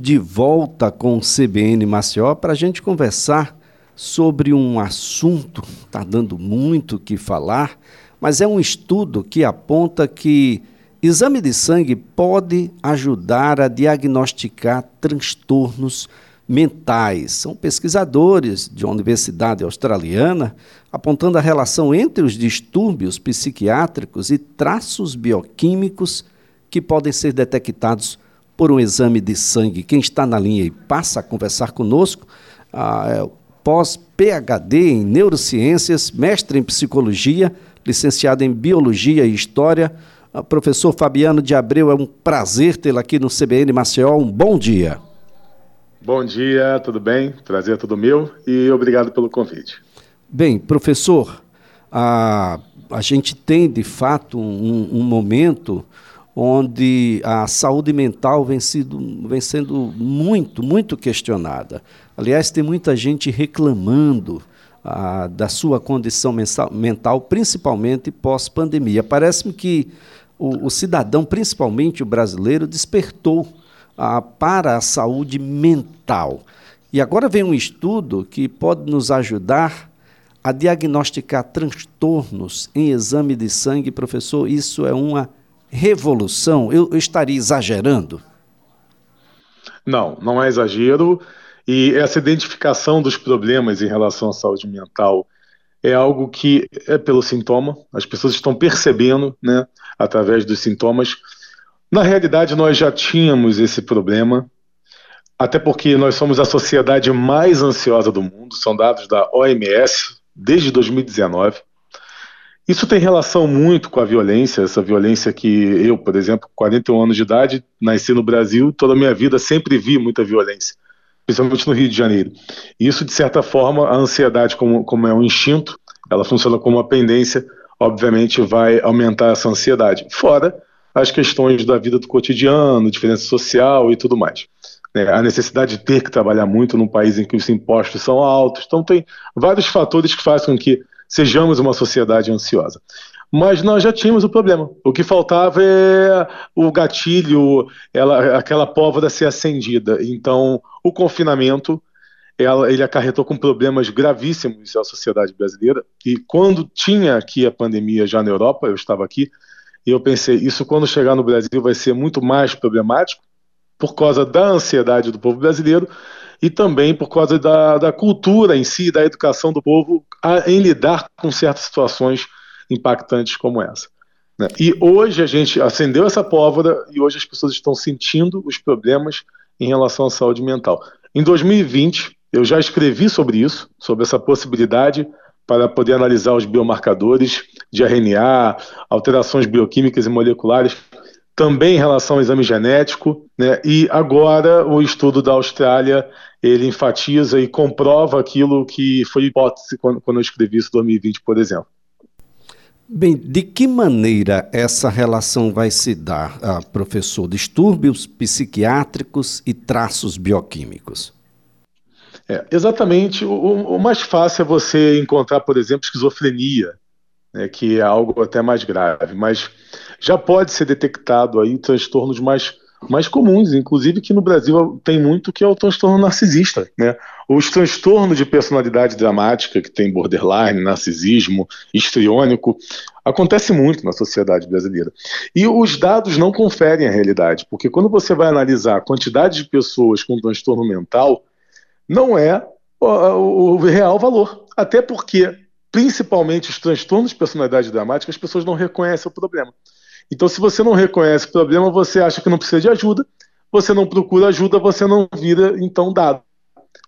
de volta com o CBN Maceió para a gente conversar sobre um assunto, está dando muito o que falar, mas é um estudo que aponta que exame de sangue pode ajudar a diagnosticar transtornos mentais. São pesquisadores de uma universidade australiana apontando a relação entre os distúrbios psiquiátricos e traços bioquímicos que podem ser detectados por um exame de sangue. Quem está na linha e passa a conversar conosco, ah, é pós-PhD em neurociências, mestre em psicologia, licenciado em biologia e história. Ah, professor Fabiano de Abreu, é um prazer tê-lo aqui no CBN Maceió. Um bom dia. Bom dia, tudo bem? Prazer é todo meu e obrigado pelo convite. Bem, professor, a, a gente tem de fato um, um momento onde a saúde mental vem, sido, vem sendo muito, muito questionada. Aliás, tem muita gente reclamando ah, da sua condição mental, principalmente pós-pandemia. Parece-me que o, o, cidadão, principalmente o brasileiro, despertou ah, para a saúde mental. E agora vem um estudo que pode nos ajudar a diagnosticar transtornos em exame de sangue. Professor, isso é uma revolução? Eu, eu estaria exagerando? Não, não é exagero. E essa identificação dos problemas em relação à saúde mental é algo que é pelo sintoma, as pessoas estão percebendo, né, através dos sintomas. Na realidade, nós já tínhamos esse problema, até porque nós somos a sociedade mais ansiosa do mundo, são dados da OMS desde 2019. Isso tem relação muito com a violência, essa violência que eu, por exemplo, 41 anos de idade, nasci no Brasil, toda a minha vida sempre vi muita violência, principalmente no Rio de Janeiro. Isso, de certa forma, a ansiedade, como, como é um instinto, ela funciona como uma pendência, obviamente vai aumentar essa ansiedade. Fora as questões da vida do cotidiano, diferença social e tudo mais. É, a necessidade de ter que trabalhar muito num país em que os impostos são altos. Então, tem vários fatores que fazem com que sejamos uma sociedade ansiosa. Mas nós já tínhamos o problema. O que faltava é o gatilho, ela, aquela pólvora ser acendida. Então, o confinamento ela, ele acarretou com problemas gravíssimos à sociedade brasileira. E quando tinha aqui a pandemia já na Europa, eu estava aqui, e eu pensei, isso quando chegar no Brasil vai ser muito mais problemático, por causa da ansiedade do povo brasileiro e também por causa da, da cultura em si, da educação do povo a, em lidar com certas situações impactantes como essa. Né? E hoje a gente acendeu essa pólvora e hoje as pessoas estão sentindo os problemas em relação à saúde mental. Em 2020, eu já escrevi sobre isso, sobre essa possibilidade para poder analisar os biomarcadores de RNA, alterações bioquímicas e moleculares também em relação ao exame genético, né? E agora o estudo da Austrália ele enfatiza e comprova aquilo que foi hipótese quando, quando eu escrevi isso em 2020, por exemplo. Bem, de que maneira essa relação vai se dar, ah, professor? Distúrbios psiquiátricos e traços bioquímicos? É, exatamente. O, o, mais fácil é você encontrar, por exemplo, esquizofrenia, né, que é algo até mais grave, mas já pode ser detectado aí transtornos mais, mais comuns, inclusive que no Brasil tem muito que é o transtorno narcisista, né? Os transtornos de personalidade dramática, que tem borderline, narcisismo, histriônico, acontece muito na sociedade brasileira. E os dados não conferem a realidade, porque quando você vai analisar a quantidade de pessoas com transtorno mental, não é o, real valor. Até porque principalmente os transtornos de personalidade dramática, as pessoas não reconhecem o problema. Então, se você não reconhece o problema, você acha que não precisa de ajuda, você não procura ajuda, você não vira, então, dado.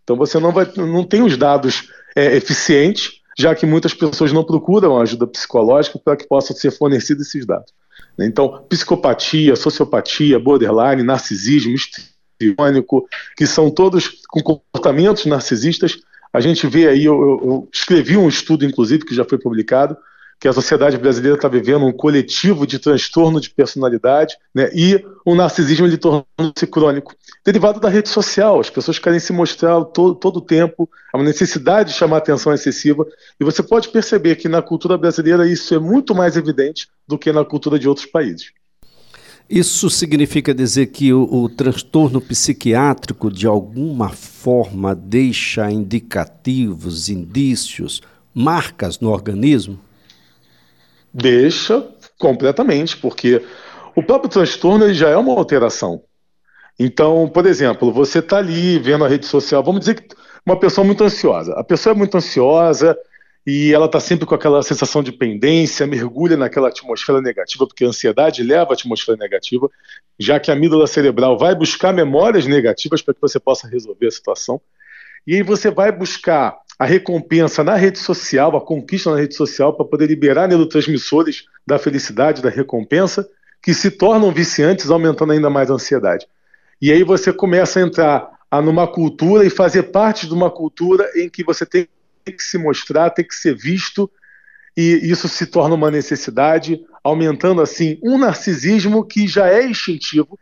Então, você não, vai, não tem os dados é, eficientes, já que muitas pessoas não procuram ajuda psicológica para que possam ser fornecidos esses dados. Então, psicopatia, sociopatia, borderline, narcisismo, histriônico, que são todos com comportamentos narcisistas, a gente vê aí, eu, eu, escrevi um estudo, inclusive, que já foi publicado, que a sociedade brasileira está vivendo um coletivo de transtorno de personalidade né, e o narcisismo ele tornou-se crônico. Derivado da rede social, as pessoas querem se mostrar todo, todo o tempo, há uma necessidade de chamar atenção excessiva, e você pode perceber que na cultura brasileira isso é muito mais evidente do que na cultura de outros países. Isso significa dizer que o, o, transtorno psiquiátrico, de alguma forma, deixa indicativos, indícios, marcas no organismo? Deixa completamente, porque o próprio transtorno já é uma alteração. Então, por exemplo, você está ali vendo a rede social, vamos dizer que uma pessoa muito ansiosa. A pessoa é muito ansiosa, e ela está sempre com aquela sensação de pendência, mergulha naquela atmosfera negativa, porque a ansiedade leva à atmosfera negativa, já que a amígdala cerebral vai buscar memórias negativas para que você possa resolver a situação. E aí você vai buscar a recompensa na rede social, a conquista na rede social, para poder liberar neurotransmissores da felicidade, da recompensa, que se tornam viciantes, aumentando ainda mais a ansiedade. E aí você começa a entrar numa cultura e fazer parte de uma cultura em que você tem que se mostrar, tem que ser visto, e isso se torna uma necessidade, aumentando assim um narcisismo que já é instintivo,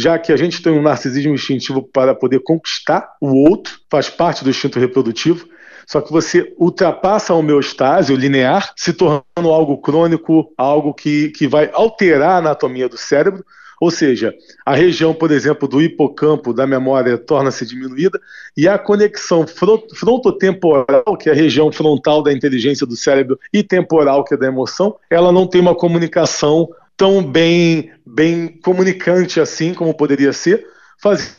já que a gente tem um narcisismo instintivo para poder conquistar o outro, faz parte do instinto reprodutivo, só que você ultrapassa a homeostase, o linear, se tornando algo crônico, algo que, que vai alterar a anatomia do cérebro, ou seja, a região, por exemplo, do hipocampo da memória torna-se diminuída e a conexão frontotemporal, que é a região frontal da inteligência do cérebro, e temporal, que é da emoção, ela não tem uma comunicação tão bem, bem comunicante assim como poderia ser, fazendo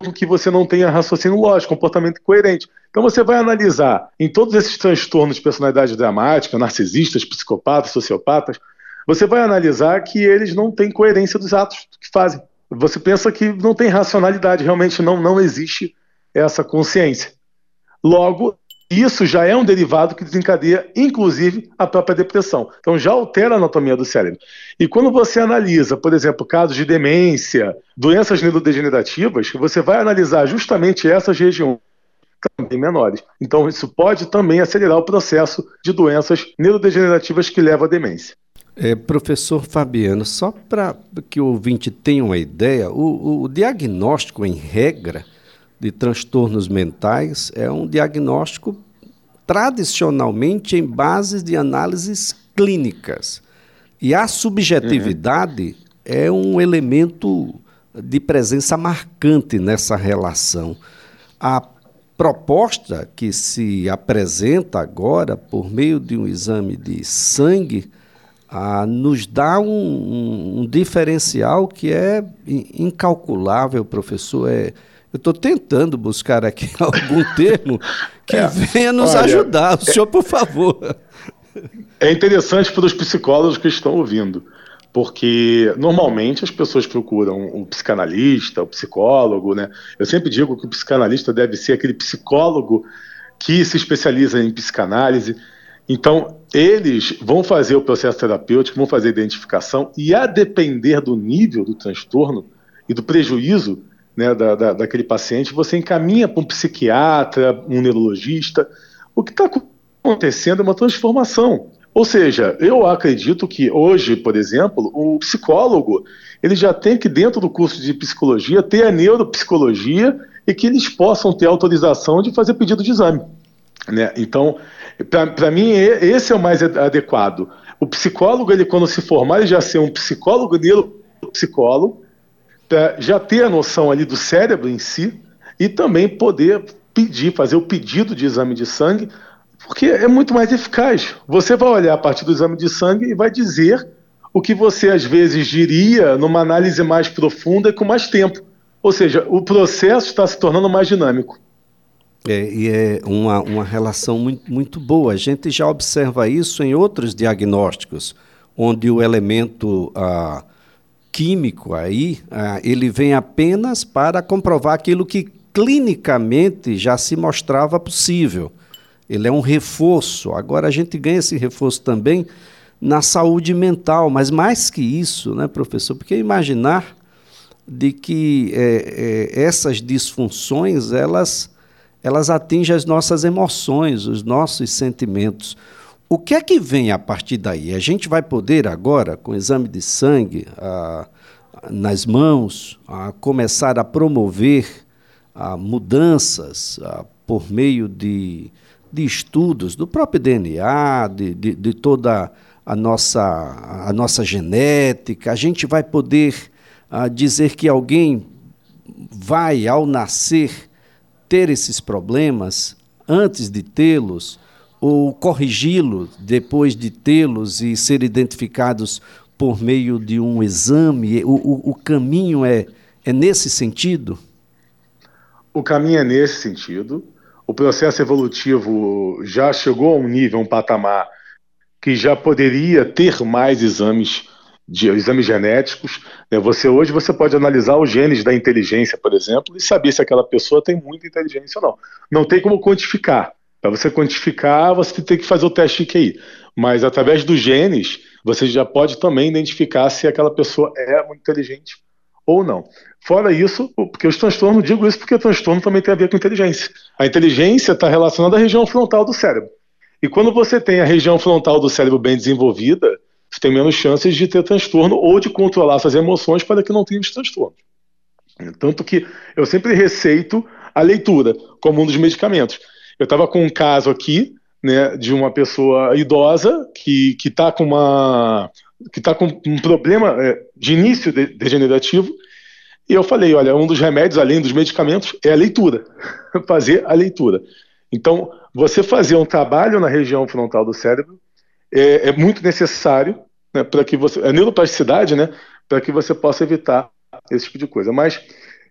com que você não tenha raciocínio lógico, comportamento coerente. Então você vai analisar em todos esses transtornos de personalidade dramática, narcisistas, psicopatas, sociopatas, você vai analisar que eles não têm coerência dos atos que fazem. Você pensa que não tem racionalidade, realmente não, não existe essa consciência. Logo, isso já é um derivado que desencadeia, inclusive, a própria depressão. Então, já altera a anatomia do cérebro. E quando você analisa, por exemplo, casos de demência, doenças neurodegenerativas, você vai analisar justamente essas regiões também menores. Então, isso pode também acelerar o processo de doenças neurodegenerativas que levam à demência. É, professor Fabiano, só para que o ouvinte tenha uma ideia, o, o, diagnóstico, em regra, de transtornos mentais é um diagnóstico tradicionalmente em bases de análises clínicas. E a subjetividade uhum. é um elemento de presença marcante nessa relação. A proposta que se apresenta agora, por meio de um exame de sangue, ah, nos dá um, um, um, diferencial que é incalculável, professor. É, eu estou tentando buscar aqui algum termo que é, venha nos olha, ajudar. O é, senhor, por favor. É interessante para os psicólogos que estão ouvindo, porque normalmente as pessoas procuram um psicanalista, o um psicólogo, né? Eu sempre digo que o psicanalista deve ser aquele psicólogo que se especializa em psicanálise então, eles vão fazer o processo terapêutico, vão fazer a identificação, e a depender do nível do transtorno e do prejuízo né, da, da, daquele paciente, você encaminha para um psiquiatra, um neurologista. O que está acontecendo é uma transformação. Ou seja, eu acredito que hoje, por exemplo, o psicólogo ele já tem que, dentro do curso de psicologia, ter a neuropsicologia e que eles possam ter autorização de fazer pedido de exame. Né? Então, para mim, esse é o mais adequado. O psicólogo, ele quando se formar, ele já ser um psicólogo, neuropsicólogo, já ter a noção ali do cérebro em si e também poder pedir, fazer o pedido de exame de sangue, porque é muito mais eficaz. Você vai olhar a partir do exame de sangue e vai dizer o que você às vezes diria numa análise mais profunda e com mais tempo. Ou seja, o processo está se tornando mais dinâmico. É, e é uma, uma relação muito, muito boa. A gente já observa isso em outros diagnósticos, onde o elemento ah, químico aí, ah, ele vem apenas para comprovar aquilo que clinicamente já se mostrava possível. Ele é um reforço. Agora a gente ganha esse reforço também na saúde mental, mas mais que isso, né, professor? Porque imaginar de que é, é, essas disfunções, elas elas atingem as nossas emoções, os nossos sentimentos. O que é que vem a partir daí? A gente vai poder agora, com exame de sangue a, nas mãos, a começar a promover a, mudanças por meio de, de estudos do próprio DNA, de, de, de toda a nossa, a nossa genética, a gente vai poder dizer que alguém vai, ao nascer, ter esses problemas antes de tê-los, ou corrigi-los depois de tê-los e ser identificados por meio de um exame? O, o, o caminho é, é nesse sentido? O caminho é nesse sentido. O processo evolutivo já chegou a um nível, um patamar que já poderia ter mais exames de exames genéticos. Né? Você hoje você pode analisar os genes da inteligência, por exemplo, e saber se aquela pessoa tem muita inteligência ou não. Não tem como quantificar. Para você quantificar, você tem que fazer o teste de QI. Mas através dos genes, você já pode também identificar se aquela pessoa é muito inteligente ou não. Fora isso, porque os transtornos, digo isso porque o transtorno também tem a ver com inteligência. A inteligência está relacionada à região frontal do cérebro. E quando você tem a região frontal do cérebro bem desenvolvida, você tem menos chances de ter transtorno ou de controlar suas emoções para que não tenha os transtornos. Tanto que eu sempre receito a leitura como um dos medicamentos. Eu estava com um caso aqui né, de uma pessoa idosa que está com uma que está com um problema é, de início de, degenerativo e eu falei, olha, um dos remédios além dos medicamentos é a leitura, fazer a leitura. Então, você fazer um trabalho na região frontal do cérebro é, é muito necessário né, para que você. A neuroplasticidade, né? Para que você possa evitar esse tipo de coisa. Mas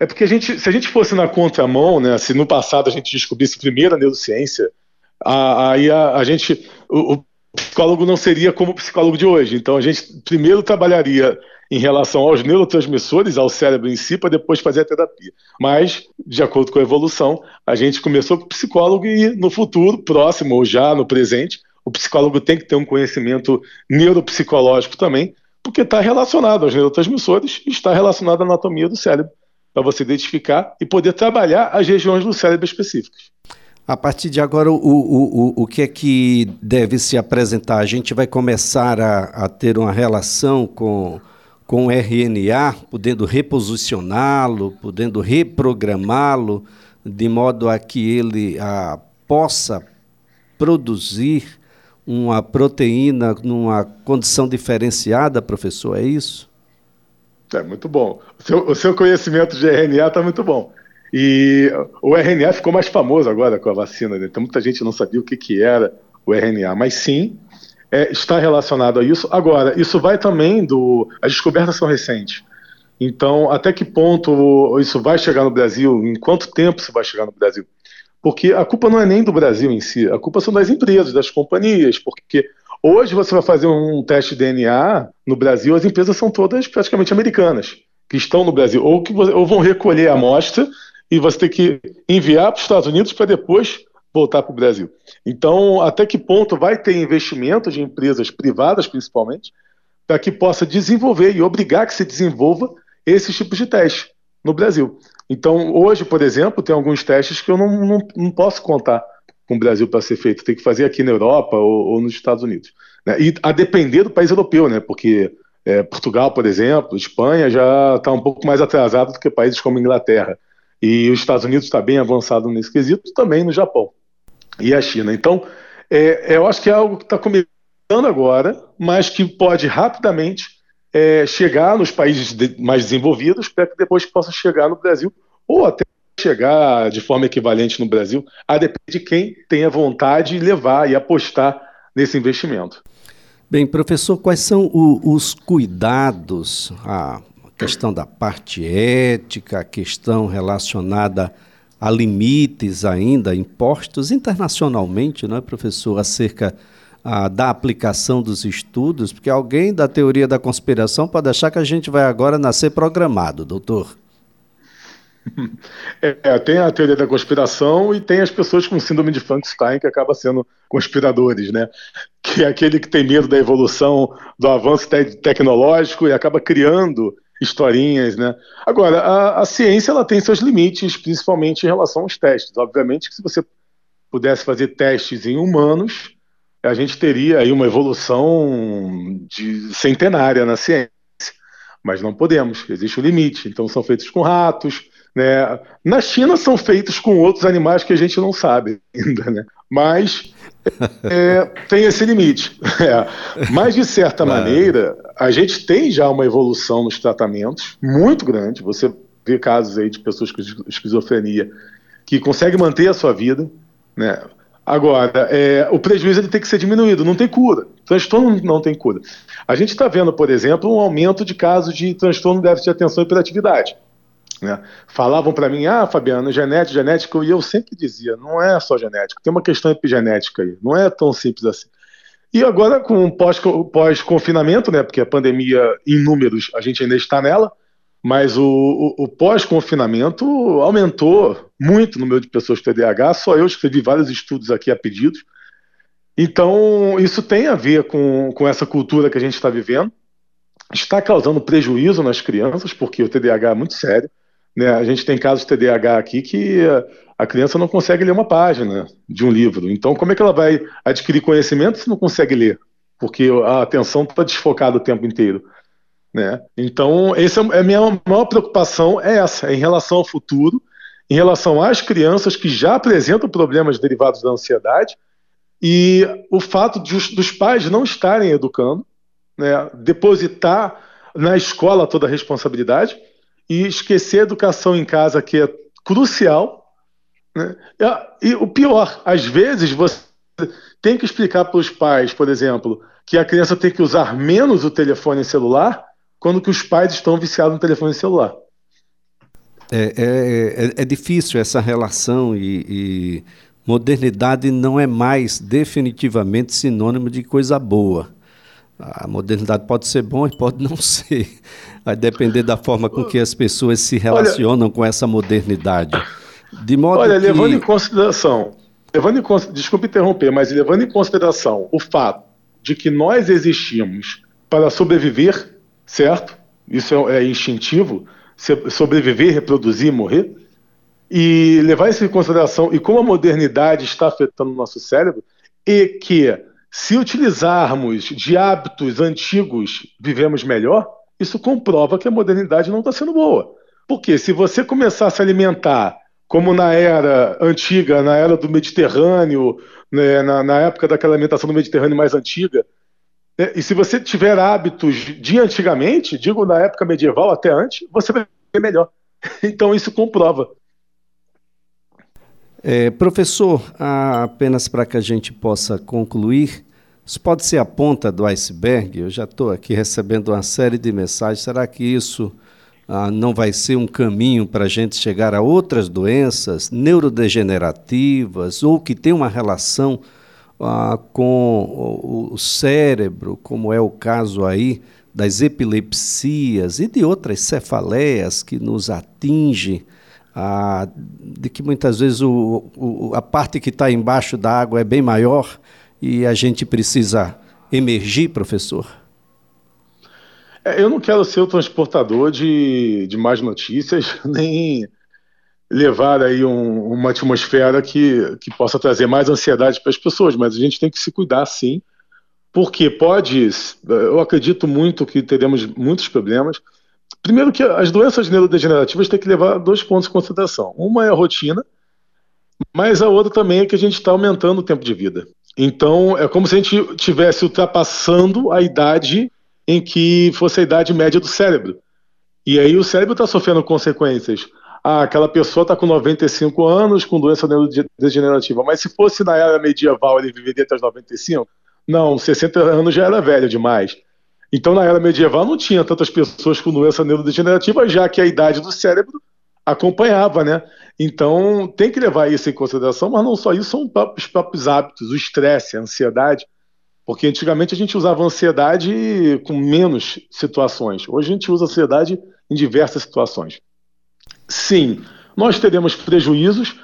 é porque a gente, se a gente fosse na contramão, né? Se no passado a gente descobrisse primeiro a neurociência, aí a, a, gente. O, o psicólogo não seria como o psicólogo de hoje. Então a gente primeiro trabalharia em relação aos neurotransmissores, ao cérebro em si, para depois fazer a terapia. Mas, de acordo com a evolução, a gente começou com o psicólogo e no futuro, próximo ou já no presente, o psicólogo tem que ter um conhecimento neuropsicológico também, porque está relacionado aos neurotransmissores e está relacionado à anatomia do cérebro, para você identificar e poder trabalhar as regiões do cérebro específicas. A partir de agora, o, o, o, o que é que deve se apresentar? A gente vai começar a, a ter uma relação com com o RNA, podendo reposicioná-lo, podendo reprogramá-lo, de modo a que ele a, possa produzir uma proteína numa condição diferenciada, professor, é isso? É muito bom. O seu, o seu conhecimento de RNA está muito bom. E o RNA ficou mais famoso agora com a vacina, né? então muita gente não sabia o que, que era o RNA, mas sim, é, está relacionado a isso. Agora, isso vai também do. As descobertas são recentes. Então, até que ponto isso vai chegar no Brasil? Em quanto tempo isso vai chegar no Brasil? Porque a culpa não é nem do Brasil em si, a culpa são das empresas, das companhias, porque hoje você vai fazer um teste de DNA no Brasil, as empresas são todas praticamente americanas, que estão no Brasil, ou que ou vão recolher a amostra e você tem que enviar para os Estados Unidos para depois voltar para o Brasil. Então, até que ponto vai ter investimento de empresas privadas, principalmente, para que possa desenvolver e obrigar que se desenvolva esses tipos de testes no Brasil. Então, hoje, por exemplo, tem alguns testes que eu não, não, não posso contar com o Brasil para ser feito, tem que fazer aqui na Europa ou, ou nos Estados Unidos. Né? E a depender do país europeu, né? porque é, Portugal, por exemplo, Espanha já está um pouco mais atrasado do que países como Inglaterra. E os Estados Unidos está bem avançado nesse quesito, também no Japão e a China. Então, é, eu acho que é algo que está começando agora, mas que pode rapidamente é, chegar nos países de, mais desenvolvidos para que depois possa chegar no Brasil ou até chegar de forma equivalente no Brasil, a depender de quem tenha vontade de levar e apostar nesse investimento. Bem, professor, quais são o, os cuidados, a questão da parte ética, a questão relacionada há limites ainda impostos internacionalmente, não é, professor, acerca ah, da aplicação dos estudos, porque alguém da teoria da conspiração pode achar que a gente vai agora nascer programado, doutor. É, tem a teoria da conspiração e tem as pessoas com síndrome de Frankenstein que acabam sendo conspiradores, né? Que é aquele que tem medo da evolução, do avanço te tecnológico e acaba criando historinhas, né? Agora, a, a, ciência ela tem seus limites, principalmente em relação aos testes. Obviamente que se você pudesse fazer testes em humanos, a gente teria aí uma evolução de centenária na ciência. Mas não podemos, existe um limite. Então são feitos com ratos, né? Na China são feitos com outros animais que a gente não sabe ainda, né? mas é, tem esse limite. É. Mas, de certa maneira, a gente tem já uma evolução nos tratamentos muito grande. Você vê casos aí de pessoas com esquizofrenia que conseguem manter a sua vida, né? Agora, é, o prejuízo ele tem que ser diminuído, não tem cura. Transtorno não tem cura. A gente está vendo, por exemplo, um aumento de casos de transtorno de déficit de atenção e hiperatividade. Né? Falavam para mim, ah, Fabiano, genética, genética, e eu sempre dizia, não é só genética, tem uma questão epigenética aí, não é tão simples assim. E agora, com pós-confinamento, né, porque a pandemia, em números, a gente ainda está nela, mas o, o, o pós-confinamento aumentou muito no número de pessoas com TDAH. Só eu escrevi vários estudos aqui a pedidos. Então, isso tem a ver com, com essa cultura que a gente está vivendo. Está causando prejuízo nas crianças, porque o TDAH é muito sério. Né? A gente tem casos de TDAH aqui que a criança não consegue ler uma página de um livro. Então, como é que ela vai adquirir conhecimento se não consegue ler? Porque a atenção está desfocada o tempo inteiro. Né? Então, essa é a minha maior preocupação é essa, é em relação ao futuro, em relação às crianças que já apresentam problemas derivados da ansiedade e o fato de os, dos pais não estarem educando, né, depositar na escola toda a responsabilidade e esquecer a educação em casa, que é crucial. Né? E o pior, às vezes você tem que explicar para os pais, por exemplo, que a criança tem que usar menos o telefone celular quando que os pais estão viciados no telefone celular. É, é, é, é difícil essa relação e, e, modernidade não é mais definitivamente sinônimo de coisa boa. A modernidade pode ser bom e pode não ser. Vai depender da forma com que as pessoas se relacionam olha, com essa modernidade. De modo olha, que... levando em consideração, levando em, desculpe interromper, mas levando em consideração o fato de que nós existimos para sobreviver certo? Isso é, é instintivo, sobreviver, reproduzir, morrer. E levar isso em consideração, e como a modernidade está afetando o nosso cérebro, e que se utilizarmos de hábitos antigos, vivemos melhor, isso comprova que a modernidade não está sendo boa. Porque se você começar a se alimentar como na era antiga, na era do Mediterrâneo, né, na, na época daquela alimentação do Mediterrâneo mais antiga, é, e se você tiver hábitos de antigamente, digo na época medieval até antes, você vai ver melhor. Então isso comprova. É, professor, apenas para que a gente possa concluir, isso pode ser a ponta do iceberg? Eu já estou aqui recebendo uma série de mensagens. Será que isso ah, não vai ser um caminho para a gente chegar a outras doenças neurodegenerativas ou que tem uma relação ah, com o, cérebro, como é o caso aí das epilepsias e de outras cefaleias que nos atingem, de que muitas vezes o, o, a parte que está embaixo da água é bem maior e a gente precisa emergir, professor? É, eu não quero ser o transportador de, de más notícias, nem levar aí um, uma atmosfera que, que possa trazer mais ansiedade para as pessoas, mas a gente tem que se cuidar sim, porque pode, eu acredito muito que teremos muitos problemas. Primeiro que as doenças neurodegenerativas têm que levar dois pontos em consideração. Uma é a rotina, mas a outra também é que a gente está aumentando o tempo de vida. Então, é como se a gente tivesse ultrapassando a idade em que fosse a idade média do cérebro. E aí o cérebro está sofrendo consequências ah, aquela pessoa está com 95 anos, com doença neurodegenerativa. Mas se fosse na era medieval, ele viveria até os 95? Não, 60 anos já era velho demais. Então, na era medieval, não tinha tantas pessoas com doença neurodegenerativa, já que a idade do cérebro acompanhava, né? Então, tem que levar isso em consideração, mas não só isso, são os próprios hábitos, o estresse, a ansiedade. Porque antigamente a gente usava ansiedade com menos situações. Hoje a gente usa ansiedade em diversas situações. Sim, nós teremos prejuízos,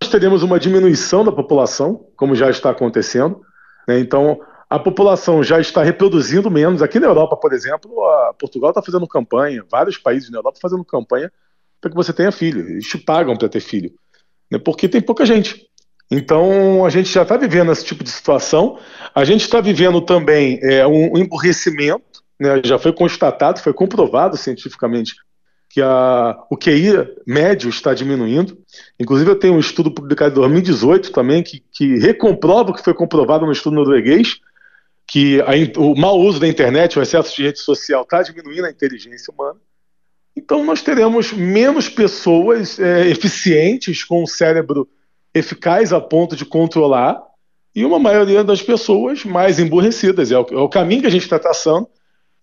nós teremos uma diminuição da população, como já está acontecendo. Né? Então, a população já está reproduzindo menos. Aqui na Europa, por exemplo, Portugal está fazendo campanha, vários países na Europa fazendo campanha para que você tenha filho. Eles te pagam para ter filho, né? porque tem pouca gente. Então, a gente já está vivendo esse tipo de situação. A gente está vivendo também é, um emburrecimento, né? já foi constatado, foi comprovado cientificamente que a, o QI médio está diminuindo. Inclusive, eu tenho um estudo publicado em 2018 também, que, que recomprova o que foi comprovado no estudo norueguês, que a, o mau uso da internet, o excesso de rede social está diminuindo a inteligência humana. Então, nós teremos menos pessoas é, eficientes com um cérebro eficaz a ponto de controlar e uma maioria das pessoas mais emburrecidas. É o, é o caminho que a gente está traçando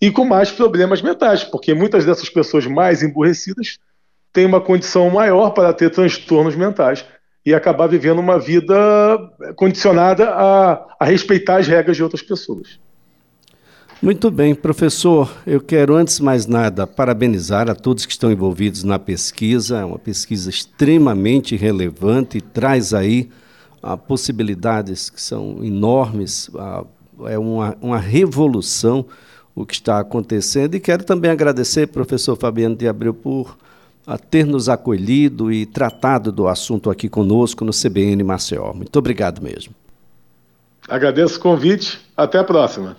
e com mais problemas mentais, porque muitas dessas pessoas mais emburrecidas têm uma condição maior para ter transtornos mentais e acabar vivendo uma vida condicionada a, a respeitar as regras de outras pessoas. Muito bem, professor. Eu quero, antes de mais nada, parabenizar a todos que estão envolvidos na pesquisa. É uma pesquisa extremamente relevante e traz aí ah, possibilidades que são enormes. Ah, é uma, uma revolução o que está acontecendo. E quero também agradecer, professor Fabiano de Abreu, por a ter nos acolhido e tratado do assunto aqui conosco no CBN Maceió. Muito obrigado mesmo. Agradeço o convite. Até a próxima.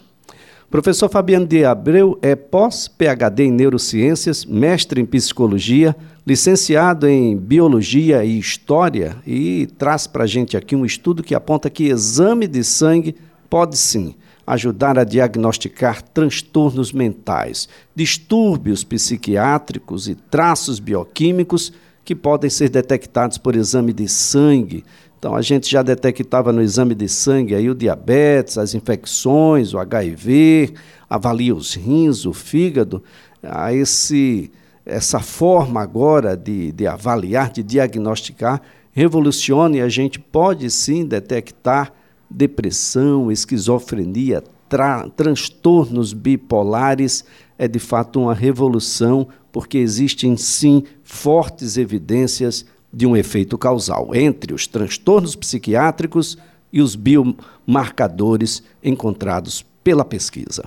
Professor Fabiano de Abreu é pós-PhD em Neurociências, mestre em Psicologia, licenciado em Biologia e História e traz para a gente aqui um estudo que aponta que exame de sangue pode sim ajudar a diagnosticar transtornos mentais, distúrbios psiquiátricos e traços bioquímicos que podem ser detectados por exame de sangue, então a gente já detectava no exame de sangue aí o diabetes, as infecções, o HIV, avalia os rins, o fígado. A esse, essa forma agora de, de avaliar, de diagnosticar, revoluciona e a gente pode sim detectar depressão, esquizofrenia, tra transtornos bipolares. É de fato uma revolução, porque existem sim fortes evidências de um efeito causal entre os transtornos psiquiátricos e os biomarcadores encontrados pela pesquisa.